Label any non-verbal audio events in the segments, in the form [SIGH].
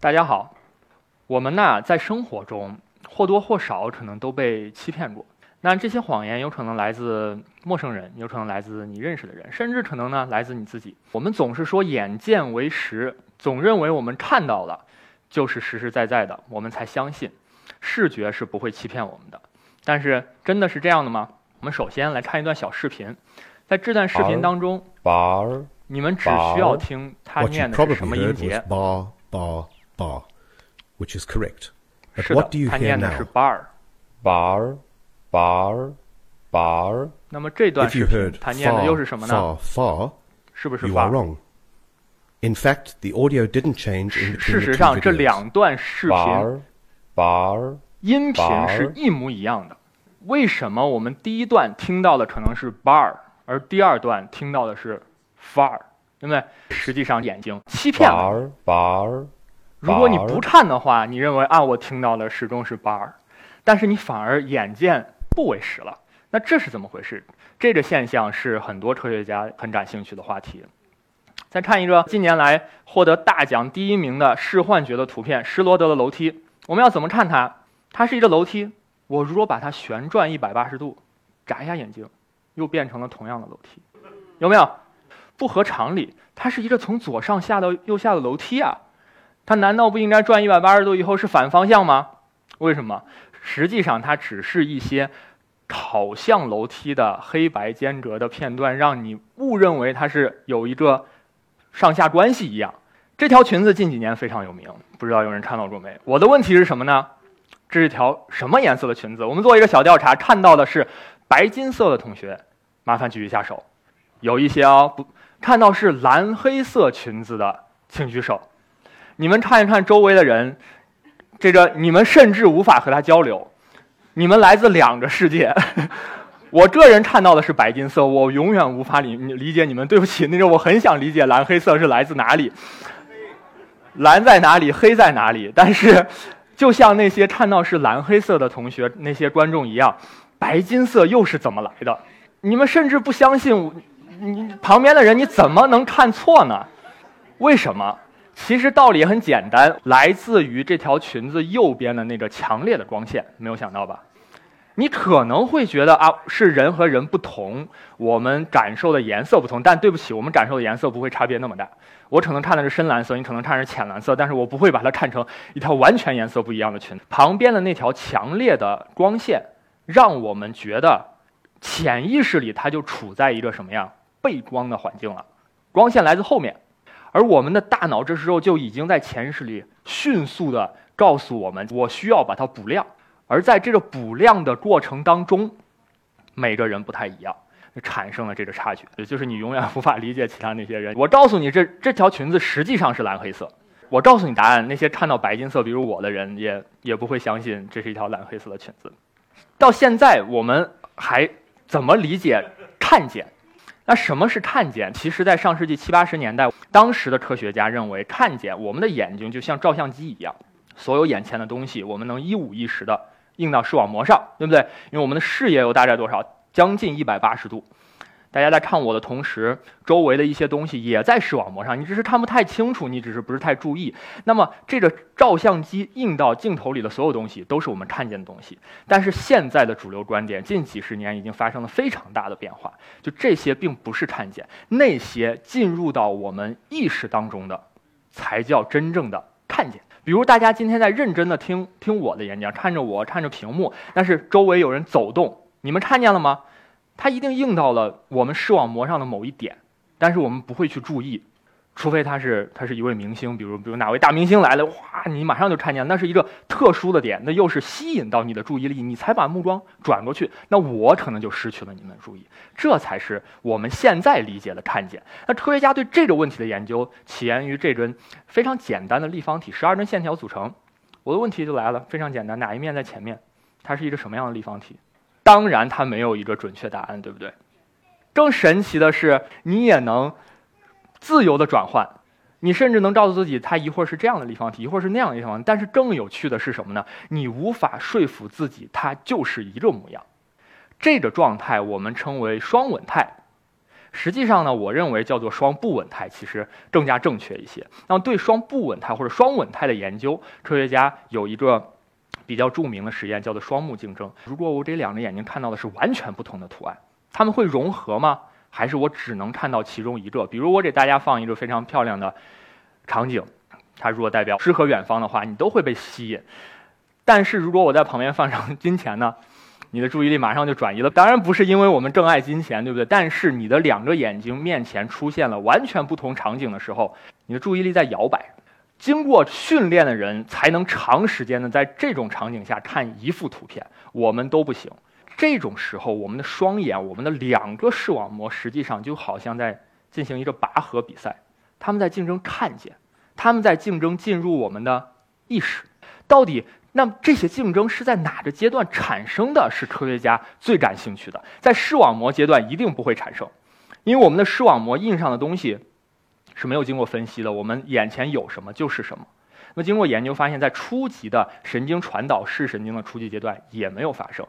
大家好，我们呢在生活中或多或少可能都被欺骗过。那这些谎言有可能来自陌生人，有可能来自你认识的人，甚至可能呢来自你自己。我们总是说眼见为实，总认为我们看到了就是实实在在的，我们才相信视觉是不会欺骗我们的。但是真的是这样的吗？我们首先来看一段小视频，在这段视频当中你们只需要听他念的是什么音节。Bar, bar, bar, which is correct. But 是的 what 他 hear 念的是 now? bar。bar, bar, bar, 那么这段 If 视频他念的 far, 又是什么呢？far, far, 是不是 you 发 are？wrong. In fact, the audio didn't change in 事 between 实 the 上，two 这 videos. 两段视频 bar, bar, 音频 bar 是一模一样的。为什么我们第一段听到的可能是 bar，而第二段听到的是 far？对不对？实际上眼睛欺骗了。bar, bar, 如果你不看的话，你认为啊，我听到的始终是 bar，但是你反而眼见不为实了。那这是怎么回事？这个现象是很多科学家很感兴趣的话题。再看一个近年来获得大奖第一名的视幻觉的图片——施罗德的楼梯。我们要怎么看它？它是一个楼梯，我如果把它旋转一百八十度，眨一下眼睛，又变成了同样的楼梯，有没有？不合常理，它是一个从左上下到右下的楼梯啊，它难道不应该转一百八十度以后是反方向吗？为什么？实际上它只是一些好像楼梯的黑白间隔的片段，让你误认为它是有一个上下关系一样。这条裙子近几年非常有名，不知道有人看到过没？我的问题是什么呢？这是条什么颜色的裙子？我们做一个小调查，看到的是白金色的同学，麻烦举一下手。有一些哦，不看到是蓝黑色裙子的，请举手。你们看一看周围的人，这个你们甚至无法和他交流，你们来自两个世界。[LAUGHS] 我个人看到的是白金色，我永远无法理理解你们。对不起，那个我很想理解蓝黑色是来自哪里，蓝在哪里，黑在哪里。但是，就像那些看到是蓝黑色的同学、那些观众一样，白金色又是怎么来的？你们甚至不相信我，你旁边的人你怎么能看错呢？为什么？其实道理也很简单，来自于这条裙子右边的那个强烈的光线，没有想到吧？你可能会觉得啊，是人和人不同，我们感受的颜色不同。但对不起，我们感受的颜色不会差别那么大。我可能看的是深蓝色，你可能看的是浅蓝色，但是我不会把它看成一条完全颜色不一样的裙子。旁边的那条强烈的光线，让我们觉得潜意识里它就处在一个什么样背光的环境了。光线来自后面，而我们的大脑这时候就已经在潜意识里迅速的告诉我们，我需要把它补亮。而在这个补亮的过程当中，每个人不太一样，产生了这个差距，也 [LAUGHS] 就是你永远无法理解其他那些人。[LAUGHS] 我告诉你这，这条裙子实际上是蓝黑色。我告诉你答案，那些看到白金色，比如我的人，也也不会相信这是一条蓝黑色的裙子。到现在，我们还怎么理解看见？那什么是看见？其实，在上世纪七八十年代，当时的科学家认为，看见我们的眼睛就像照相机一样，所有眼前的东西，我们能一五一十的映到视网膜上，对不对？因为我们的视野有大概多少？将近一百八十度。大家在看我的同时，周围的一些东西也在视网膜上，你只是看不太清楚，你只是不是太注意。那么，这个照相机映到镜头里的所有东西，都是我们看见的东西。但是现在的主流观点，近几十年已经发生了非常大的变化，就这些并不是看见，那些进入到我们意识当中的，才叫真正的看见。比如大家今天在认真的听听我的演讲，看着我，看着屏幕，但是周围有人走动，你们看见了吗？它一定映到了我们视网膜上的某一点，但是我们不会去注意，除非他是他是一位明星，比如比如哪位大明星来了，哇，你马上就看见，那是一个特殊的点，那又是吸引到你的注意力，你才把目光转过去，那我可能就失去了你们的注意，这才是我们现在理解的看见。那科学家对这个问题的研究起源于这根非常简单的立方体，十二根线条组成。我的问题就来了，非常简单，哪一面在前面？它是一个什么样的立方体？当然，它没有一个准确答案，对不对？更神奇的是，你也能自由的转换，你甚至能告诉自己，它一会儿是这样的立方体，一会儿是那样的立方体。但是更有趣的是什么呢？你无法说服自己，它就是一个模样。这个状态我们称为双稳态。实际上呢，我认为叫做双不稳态，其实更加正确一些。那么对双不稳态或者双稳态的研究，科学家有一个比较著名的实验，叫做双目竞争。如果我这两只眼睛看到的是完全不同的图案，它们会融合吗？还是我只能看到其中一个？比如我给大家放一个非常漂亮的场景，它如果代表诗和远方的话，你都会被吸引。但是如果我在旁边放上金钱呢？你的注意力马上就转移了。当然不是因为我们更爱金钱，对不对？但是你的两个眼睛面前出现了完全不同场景的时候，你的注意力在摇摆。经过训练的人才能长时间的在这种场景下看一幅图片，我们都不行。这种时候，我们的双眼，我们的两个视网膜，实际上就好像在进行一个拔河比赛，他们在竞争看见，他们在竞争进入我们的意识。到底？那这些竞争是在哪个阶段产生的？是科学家最感兴趣的。在视网膜阶段一定不会产生，因为我们的视网膜印上的东西是没有经过分析的，我们眼前有什么就是什么。那经过研究发现，在初级的神经传导视神经的初级阶段也没有发生。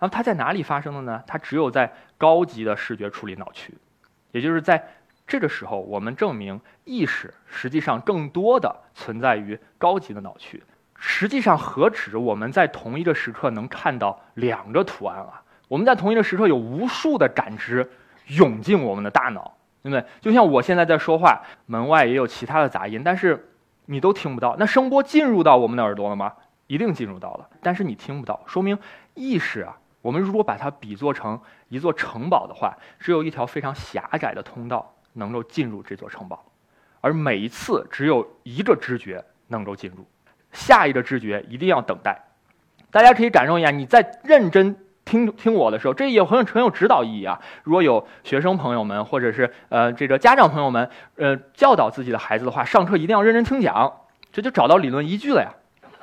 那么它在哪里发生的呢？它只有在高级的视觉处理脑区，也就是在这个时候，我们证明意识实际上更多的存在于高级的脑区。实际上，何止我们在同一个时刻能看到两个图案啊？我们在同一个时刻有无数的感知涌进我们的大脑，对不对？就像我现在在说话，门外也有其他的杂音，但是你都听不到。那声波进入到我们的耳朵了吗？一定进入到了，但是你听不到，说明意识啊。我们如果把它比作成一座城堡的话，只有一条非常狭窄的通道能够进入这座城堡，而每一次只有一个知觉能够进入。下一个知觉一定要等待，大家可以感受一下。你在认真听听我的时候，这也很很有指导意义啊。如果有学生朋友们或者是呃这个家长朋友们，呃教导自己的孩子的话，上课一定要认真听讲，这就找到理论依据了呀。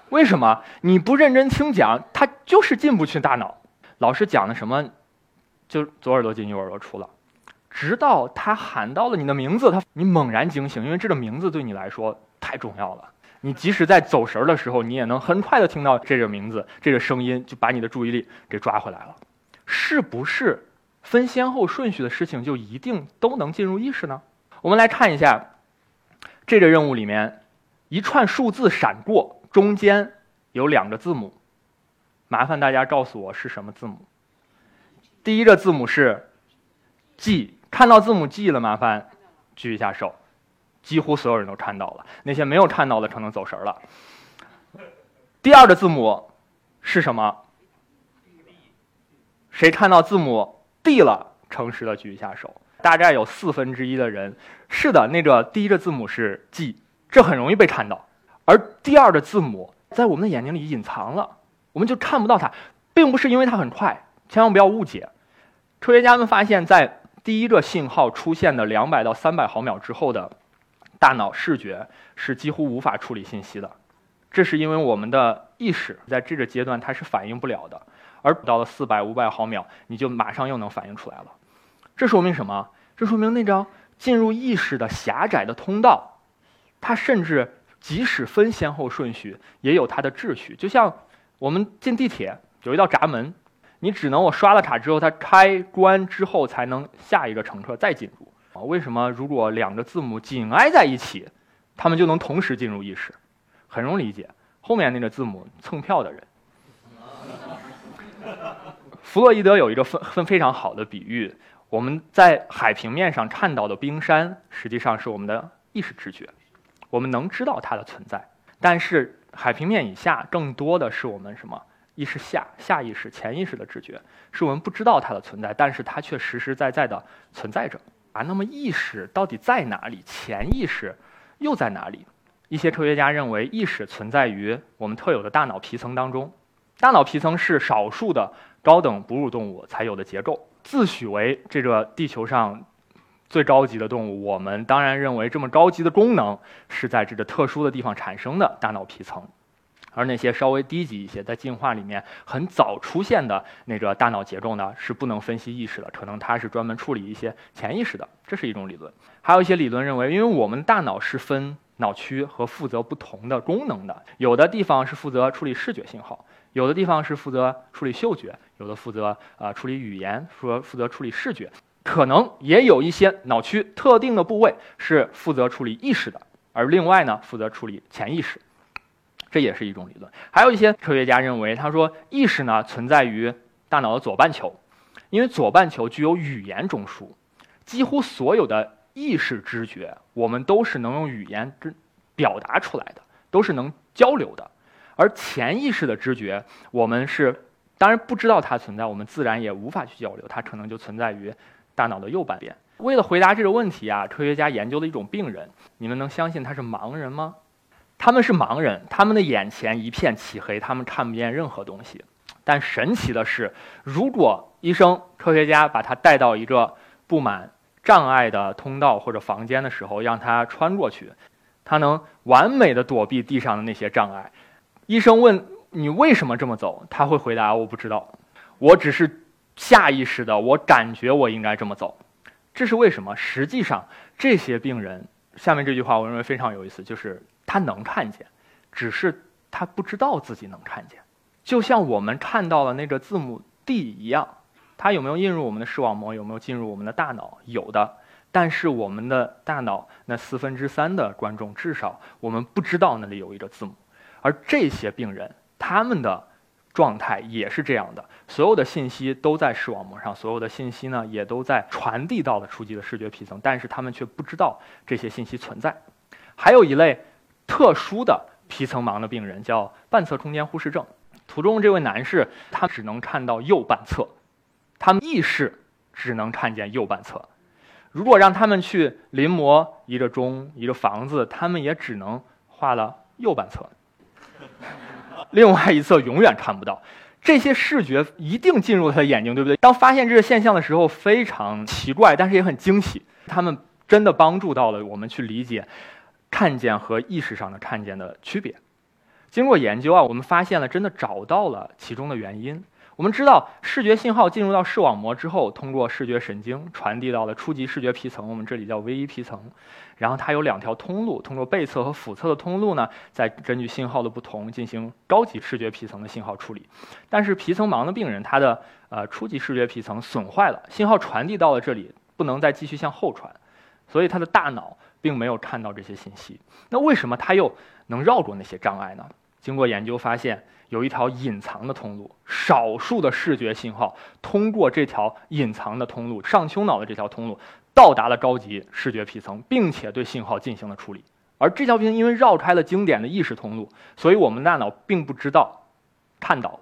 为什么你不认真听讲，他就是进不去大脑。老师讲的什么，就左耳朵进右耳朵出了，直到他喊到了你的名字，他你猛然惊醒，因为这个名字对你来说太重要了。你即使在走神儿的时候，你也能很快的听到这个名字、这个声音，就把你的注意力给抓回来了。是不是分先后顺序的事情就一定都能进入意识呢？我们来看一下这个任务里面，一串数字闪过，中间有两个字母，麻烦大家告诉我是什么字母。第一个字母是 G，看到字母 G 了，麻烦举一下手。几乎所有人都看到了，那些没有看到的可能走神了。第二个字母是什么？谁看到字母 D 了？诚实的举一下手。大概有四分之一的人，是的，那个第一个字母是 G，这很容易被看到。而第二个字母在我们的眼睛里隐藏了，我们就看不到它，并不是因为它很快，千万不要误解。科学家们发现，在第一个信号出现的两百到三百毫秒之后的。大脑视觉是几乎无法处理信息的，这是因为我们的意识在这个阶段它是反应不了的，而到了四百、五百毫秒，你就马上又能反应出来了。这说明什么？这说明那张进入意识的狭窄的通道，它甚至即使分先后顺序，也有它的秩序。就像我们进地铁有一道闸门，你只能我刷了卡之后，它开关之后才能下一个乘客再进入。啊，为什么如果两个字母紧挨在一起，他们就能同时进入意识？很容易理解，后面那个字母蹭票的人。弗洛伊德有一个分分非常好的比喻：我们在海平面上看到的冰山，实际上是我们的意识知觉，我们能知道它的存在。但是海平面以下，更多的是我们什么意识下下意识、潜意识的知觉，是我们不知道它的存在，但是它却实实在在的存在着。啊，那么意识到底在哪里？潜意识又在哪里？一些科学家认为，意识存在于我们特有的大脑皮层当中。大脑皮层是少数的高等哺乳动物才有的结构，自诩为这个地球上最高级的动物。我们当然认为，这么高级的功能是在这个特殊的地方产生的大脑皮层。而那些稍微低级一些，在进化里面很早出现的那个大脑结构呢，是不能分析意识的，可能它是专门处理一些潜意识的，这是一种理论。还有一些理论认为，因为我们大脑是分脑区和负责不同的功能的，有的地方是负责处理视觉信号，有的地方是负责处理嗅觉，有的负责呃处理语言，说负责处理视觉。可能也有一些脑区特定的部位是负责处理意识的，而另外呢负责处理潜意识，这也是一种理论。还有一些科学家认为，他说意识呢存在于大脑的左半球，因为左半球具有语言中枢，几乎所有的意识知觉我们都是能用语言之表达出来的，都是能交流的，而潜意识的知觉我们是当然不知道它存在，我们自然也无法去交流，它可能就存在于。大脑的右半边。为了回答这个问题啊，科学家研究了一种病人。你们能相信他是盲人吗？他们是盲人，他们的眼前一片漆黑，他们看不见任何东西。但神奇的是，如果医生、科学家把他带到一个布满障碍的通道或者房间的时候，让他穿过去，他能完美的躲避地上的那些障碍。医生问你为什么这么走，他会回答：我不知道，我只是。下意识的，我感觉我应该这么走，这是为什么？实际上，这些病人下面这句话，我认为非常有意思，就是他能看见，只是他不知道自己能看见，就像我们看到了那个字母 D 一样，它有没有印入我们的视网膜？有没有进入我们的大脑？有的，但是我们的大脑那四分之三的观众，至少我们不知道那里有一个字母，而这些病人，他们的。状态也是这样的，所有的信息都在视网膜上，所有的信息呢也都在传递到了初级的视觉皮层，但是他们却不知道这些信息存在。还有一类特殊的皮层盲的病人叫半侧空间忽视症。图中这位男士，他只能看到右半侧，他们意识只能看见右半侧。如果让他们去临摹一个钟、一个房子，他们也只能画了右半侧。[LAUGHS] 另外一侧永远看不到，这些视觉一定进入他的眼睛，对不对？当发现这个现象的时候，非常奇怪，但是也很惊喜。他们真的帮助到了我们去理解看见和意识上的看见的区别。经过研究啊，我们发现了，真的找到了其中的原因。我们知道，视觉信号进入到视网膜之后，通过视觉神经传递到了初级视觉皮层，我们这里叫微一皮层。然后它有两条通路，通过背侧和腹侧的通路呢，再根据信号的不同进行高级视觉皮层的信号处理。但是皮层盲的病人，他的呃初级视觉皮层损坏了，信号传递到了这里，不能再继续向后传，所以他的大脑并没有看到这些信息。那为什么他又能绕过那些障碍呢？经过研究发现。有一条隐藏的通路，少数的视觉信号通过这条隐藏的通路，上丘脑的这条通路到达了高级视觉皮层，并且对信号进行了处理。而这条皮层因为绕开了经典的意识通路，所以我们大脑并不知道看到了。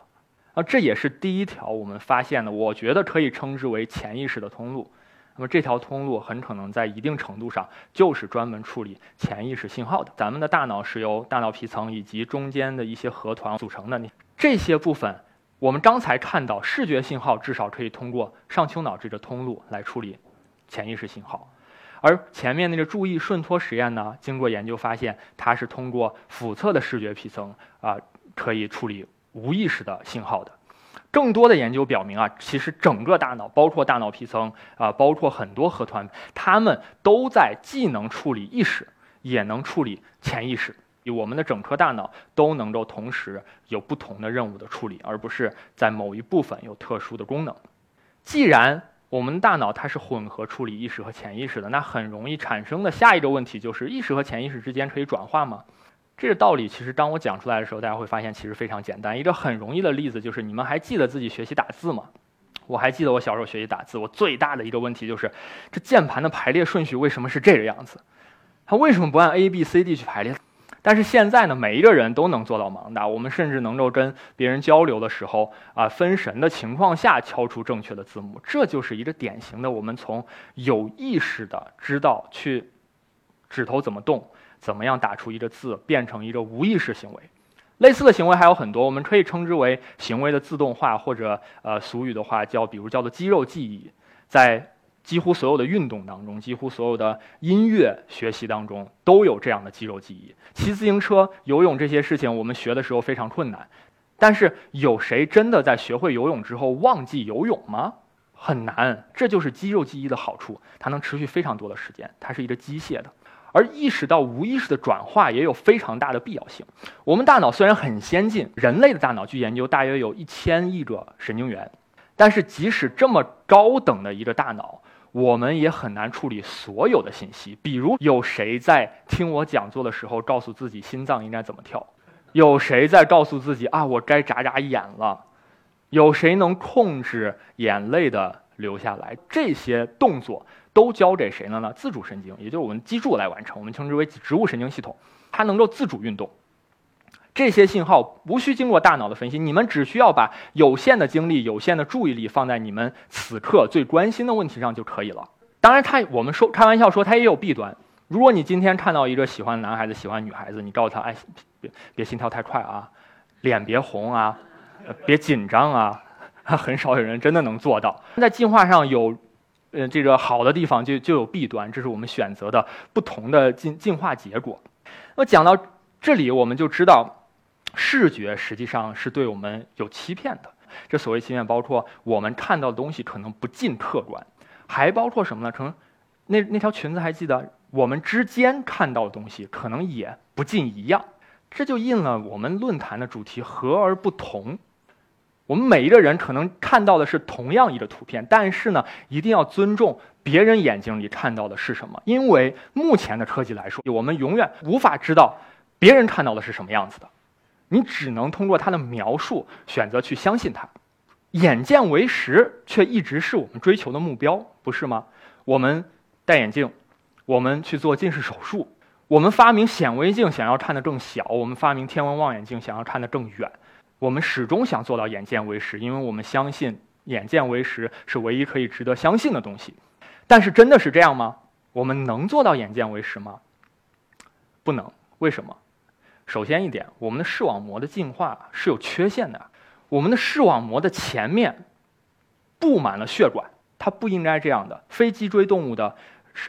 啊，这也是第一条我们发现的，我觉得可以称之为潜意识的通路。那么这条通路很可能在一定程度上就是专门处理潜意识信号的。咱们的大脑是由大脑皮层以及中间的一些核团组成的，这些部分我们刚才看到视觉信号至少可以通过上丘脑这个通路来处理潜意识信号，而前面那个注意顺托实验呢，经过研究发现它是通过腹侧的视觉皮层啊可以处理无意识的信号的。更多的研究表明啊，其实整个大脑，包括大脑皮层啊，包括很多核团，它们都在既能处理意识，也能处理潜意识。我们的整颗大脑都能够同时有不同的任务的处理，而不是在某一部分有特殊的功能。既然我们大脑它是混合处理意识和潜意识的，那很容易产生的下一个问题就是：意识和潜意识之间可以转化吗？这个道理其实，当我讲出来的时候，大家会发现其实非常简单。一个很容易的例子就是，你们还记得自己学习打字吗？我还记得我小时候学习打字，我最大的一个问题就是，这键盘的排列顺序为什么是这个样子？它为什么不按 A B C D 去排列？但是现在呢，每一个人都能做到盲打，我们甚至能够跟别人交流的时候啊，分神的情况下敲出正确的字母。这就是一个典型的，我们从有意识的知道去指头怎么动。怎么样打出一个字，变成一个无意识行为？类似的行为还有很多，我们可以称之为行为的自动化，或者呃，俗语的话叫，比如叫做肌肉记忆。在几乎所有的运动当中，几乎所有的音乐学习当中，都有这样的肌肉记忆。骑自行车、游泳这些事情，我们学的时候非常困难，但是有谁真的在学会游泳之后忘记游泳吗？很难。这就是肌肉记忆的好处，它能持续非常多的时间，它是一个机械的。而意识到无意识的转化也有非常大的必要性。我们大脑虽然很先进，人类的大脑据研究大约有一千亿个神经元，但是即使这么高等的一个大脑，我们也很难处理所有的信息。比如，有谁在听我讲座的时候告诉自己心脏应该怎么跳？有谁在告诉自己啊，我该眨眨眼了？有谁能控制眼泪的流下来？这些动作都交给谁了呢？自主神经，也就是我们脊柱来完成，我们称之为植物神经系统，它能够自主运动。这些信号无需经过大脑的分析，你们只需要把有限的精力、有限的注意力放在你们此刻最关心的问题上就可以了。当然，他我们说开玩笑说，他也有弊端。如果你今天看到一个喜欢男孩子、喜欢女孩子，你告诉他：“哎，别别心跳太快啊，脸别红啊，别紧张啊。[LAUGHS] ”很少有人真的能做到。在进化上有，呃，这个好的地方就就有弊端，这是我们选择的不同的进进化结果。那讲到这里，我们就知道。视觉实际上是对我们有欺骗的。这所谓欺骗，包括我们看到的东西可能不尽客观，还包括什么呢？可能那那条裙子还记得，我们之间看到的东西可能也不尽一样。这就印了我们论坛的主题：和而不同。我们每一个人可能看到的是同样一个图片，但是呢，一定要尊重别人眼睛里看到的是什么。因为目前的科技来说，我们永远无法知道别人看到的是什么样子的。你只能通过他的描述选择去相信他，眼见为实却一直是我们追求的目标，不是吗？我们戴眼镜，我们去做近视手术，我们发明显微镜想要看得更小，我们发明天文望远镜想要看得更远，我们始终想做到眼见为实，因为我们相信眼见为实是唯一可以值得相信的东西。但是真的是这样吗？我们能做到眼见为实吗？不能，为什么？首先一点，我们的视网膜的进化是有缺陷的。我们的视网膜的前面布满了血管，它不应该这样的。非脊椎动物的，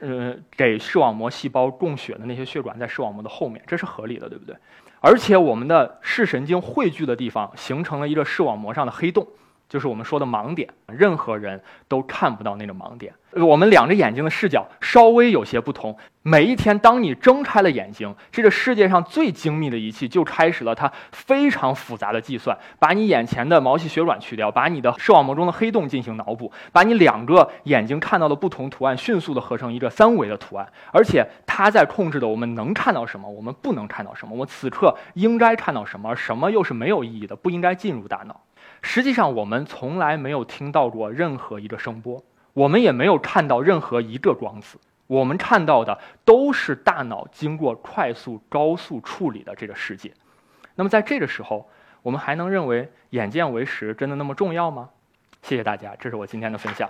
呃，给视网膜细胞供血的那些血管在视网膜的后面，这是合理的，对不对？而且我们的视神经汇聚的地方形成了一个视网膜上的黑洞。就是我们说的盲点，任何人都看不到那个盲点。我们两只眼睛的视角稍微有些不同。每一天，当你睁开了眼睛，这个世界上最精密的仪器就开始了它非常复杂的计算，把你眼前的毛细血管去掉，把你的视网膜中的黑洞进行脑补，把你两个眼睛看到的不同图案迅速的合成一个三维的图案。而且，它在控制的我们能看到什么，我们不能看到什么，我此刻应该看到什么，什么又是没有意义的，不应该进入大脑。实际上，我们从来没有听到过任何一个声波，我们也没有看到任何一个光子。我们看到的都是大脑经过快速、高速处理的这个世界。那么，在这个时候，我们还能认为眼见为实真的那么重要吗？谢谢大家，这是我今天的分享。